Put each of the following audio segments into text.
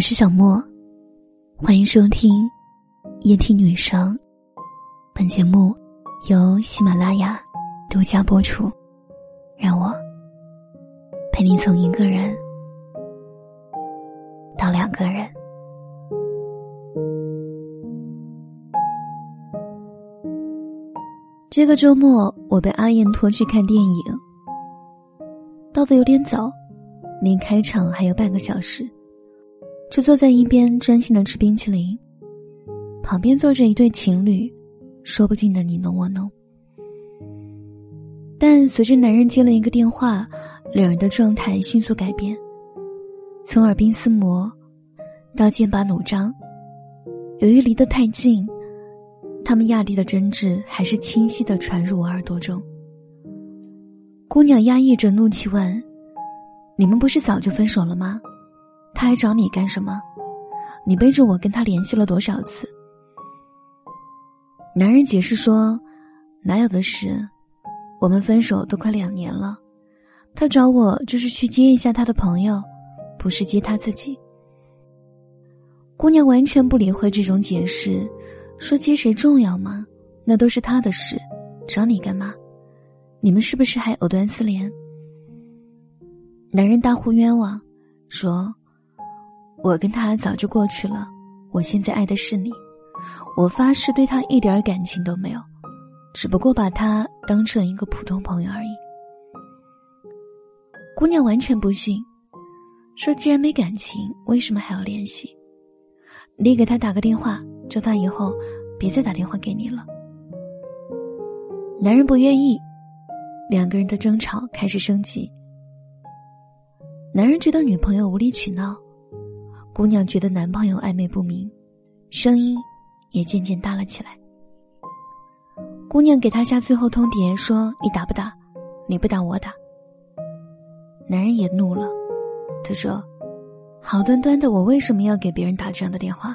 我是小莫，欢迎收听夜听女生。本节目由喜马拉雅独家播出。让我陪你从一个人到两个人。这个周末，我被阿燕拖去看电影，到的有点早，离开场还有半个小时。就坐在一边专心的吃冰淇淋，旁边坐着一对情侣，说不尽的你侬我侬。但随着男人接了一个电话，两人的状态迅速改变，从耳鬓厮磨到剑拔弩张。由于离得太近，他们压低的争执还是清晰的传入我耳朵中。姑娘压抑着怒气问：“你们不是早就分手了吗？”他还找你干什么？你背着我跟他联系了多少次？男人解释说：“哪有的事，我们分手都快两年了，他找我就是去接一下他的朋友，不是接他自己。”姑娘完全不理会这种解释，说：“接谁重要吗？那都是他的事，找你干嘛？你们是不是还藕断丝连？”男人大呼冤枉，说。我跟他早就过去了，我现在爱的是你，我发誓对他一点感情都没有，只不过把他当成一个普通朋友而已。姑娘完全不信，说既然没感情，为什么还要联系？你给他打个电话，叫他以后别再打电话给你了。男人不愿意，两个人的争吵开始升级。男人觉得女朋友无理取闹。姑娘觉得男朋友暧昧不明，声音也渐渐大了起来。姑娘给他下最后通牒，说：“你打不打？你不打我打。”男人也怒了，他说：“好端端的我为什么要给别人打这样的电话？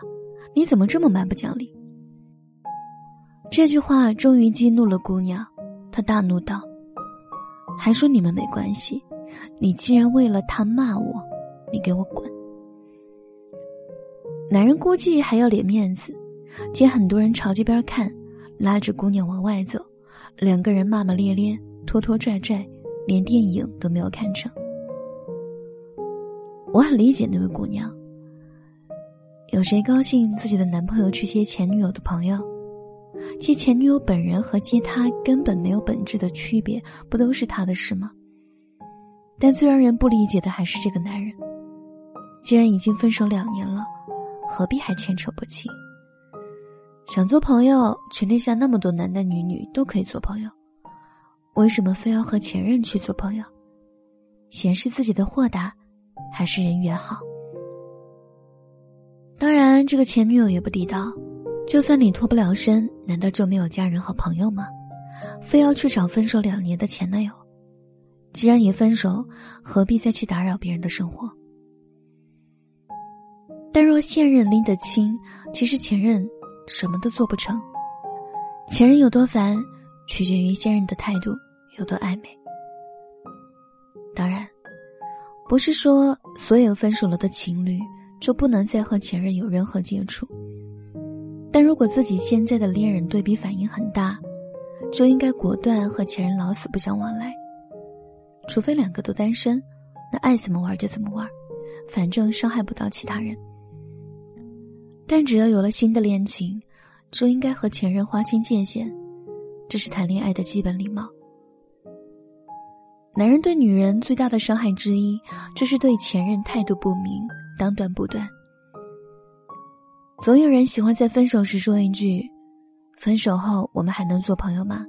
你怎么这么蛮不讲理？”这句话终于激怒了姑娘，她大怒道：“还说你们没关系？你既然为了他骂我，你给我滚！”男人估计还要脸面子，见很多人朝这边看，拉着姑娘往外走，两个人骂骂咧咧，拖拖拽拽，连电影都没有看成。我很理解那位姑娘。有谁高兴自己的男朋友去接前女友的朋友？接前女友本人和接他根本没有本质的区别，不都是他的事吗？但最让人不理解的还是这个男人，既然已经分手两年了。何必还牵扯不清？想做朋友，全天下那么多男男女女都可以做朋友，为什么非要和前任去做朋友？显示自己的豁达，还是人缘好？当然，这个前女友也不地道。就算你脱不了身，难道就没有家人和朋友吗？非要去找分手两年的前男友？既然已分手，何必再去打扰别人的生活？但若现任拎得清，其实前任什么都做不成。前任有多烦，取决于现任的态度有多暧昧。当然，不是说所有分手了的情侣就不能再和前任有任何接触。但如果自己现在的恋人对比反应很大，就应该果断和前任老死不相往来。除非两个都单身，那爱怎么玩就怎么玩，反正伤害不到其他人。但只要有了新的恋情，就应该和前任划清界限，这是谈恋爱的基本礼貌。男人对女人最大的伤害之一，就是对前任态度不明，当断不断。总有人喜欢在分手时说一句：“分手后我们还能做朋友吗？”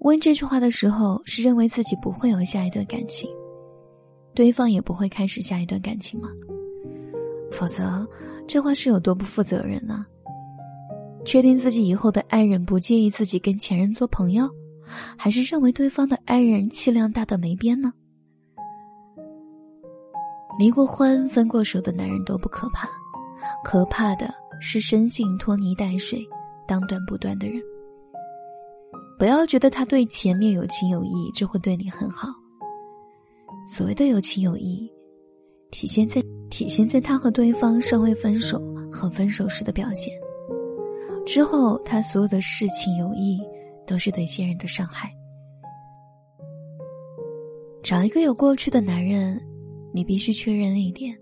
问这句话的时候，是认为自己不会有下一段感情，对方也不会开始下一段感情吗？否则，这话是有多不负责任呢？确定自己以后的爱人不介意自己跟前任做朋友，还是认为对方的爱人气量大到没边呢？离过婚、分过手的男人都不可怕，可怕的是深信拖泥带水、当断不断的人。不要觉得他对前面有情有义，就会对你很好。所谓的有情有义，体现在。体现在他和对方尚未分手和分手时的表现。之后，他所有的事情有意都是对现任的伤害。找一个有过去的男人，你必须确认一点：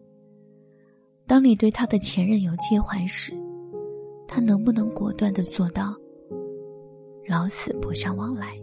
当你对他的前任有介怀时，他能不能果断的做到老死不相往来？